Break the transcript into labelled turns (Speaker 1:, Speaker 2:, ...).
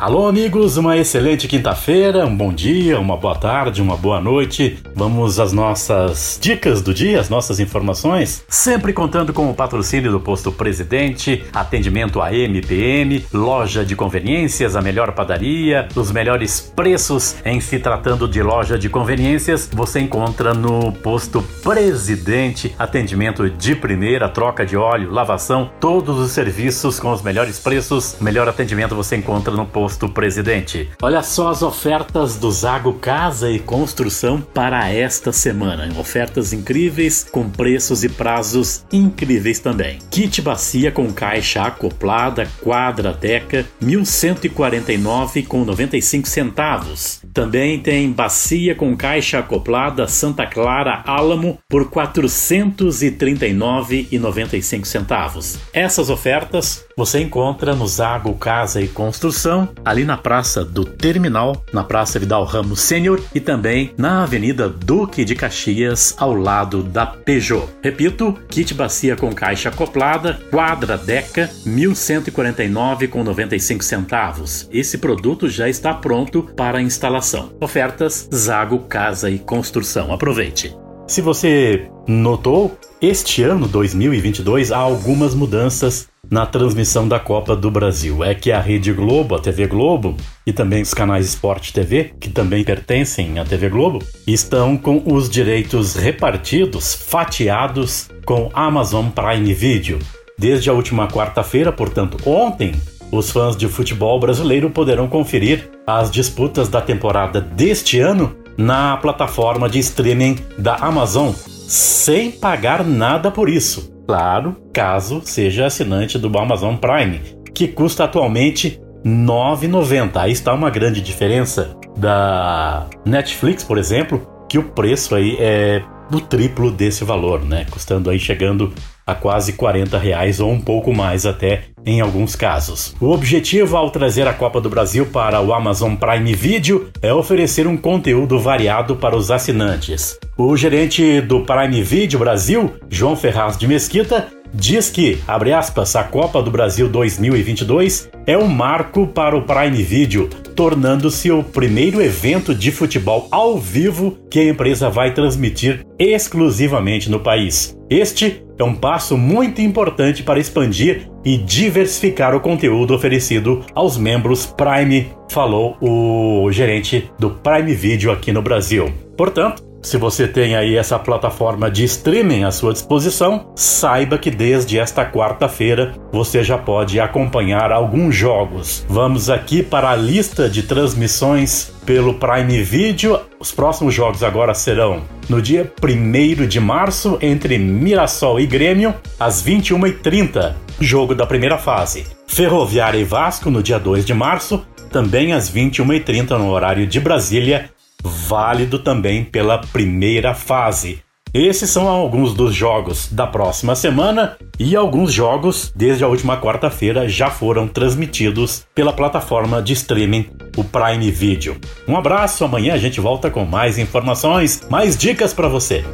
Speaker 1: Alô, amigos, uma excelente quinta-feira, um bom dia, uma boa tarde, uma boa noite. Vamos às nossas dicas do dia, as nossas informações, sempre contando com o patrocínio do Posto Presidente, atendimento a MPM, loja de conveniências, a melhor padaria, os melhores preços. Em se tratando de loja de conveniências, você encontra no Posto Presidente, atendimento de primeira, troca de óleo, lavação, todos os serviços com os melhores preços, melhor atendimento você encontra no Posto posto presidente. Olha só as ofertas do Zago Casa e Construção para esta semana. Ofertas incríveis com preços e prazos incríveis também. Kit bacia com caixa acoplada quadra deca 1149 com 95 centavos. Também tem bacia com caixa acoplada Santa Clara Álamo por 439,95 centavos. Essas ofertas você encontra no Zago Casa e Construção ali na Praça do Terminal, na Praça Vidal Ramos Sênior e também na Avenida Duque de Caxias, ao lado da Peugeot. Repito, kit bacia com caixa acoplada, quadra Deca, 1149 com 95 centavos. Esse produto já está pronto para instalação. Ofertas Zago Casa e Construção. Aproveite. Se você notou, este ano 2022 há algumas mudanças na transmissão da Copa do Brasil. É que a Rede Globo, a TV Globo e também os canais Sport TV, que também pertencem à TV Globo, estão com os direitos repartidos, fatiados com Amazon Prime Video. Desde a última quarta-feira, portanto, ontem, os fãs de futebol brasileiro poderão conferir as disputas da temporada deste ano na plataforma de streaming da Amazon sem pagar nada por isso. Claro, caso seja assinante do Amazon Prime, que custa atualmente R$ 9,90. Aí está uma grande diferença da Netflix, por exemplo, que o preço aí é do triplo desse valor, né? Custando aí chegando a quase 40 reais ou um pouco mais até em alguns casos. O objetivo ao trazer a Copa do Brasil para o Amazon Prime Video é oferecer um conteúdo variado para os assinantes. O gerente do Prime Video Brasil, João Ferraz de Mesquita, diz que, abre aspas, a Copa do Brasil 2022 é um marco para o Prime Video, tornando-se o primeiro evento de futebol ao vivo que a empresa vai transmitir exclusivamente no país. Este é um passo muito importante para expandir e diversificar o conteúdo oferecido aos membros Prime, falou o gerente do Prime Video aqui no Brasil. Portanto, se você tem aí essa plataforma de streaming à sua disposição, saiba que desde esta quarta-feira você já pode acompanhar alguns jogos. Vamos aqui para a lista de transmissões pelo Prime Video. Os próximos jogos agora serão no dia 1 de março entre Mirassol e Grêmio, às 21h30, jogo da primeira fase. Ferroviária e Vasco no dia 2 de março, também às 21h30 no horário de Brasília, válido também pela primeira fase. Esses são alguns dos jogos da próxima semana e alguns jogos desde a última quarta-feira já foram transmitidos pela plataforma de streaming, o Prime Video. Um abraço, amanhã a gente volta com mais informações, mais dicas para você.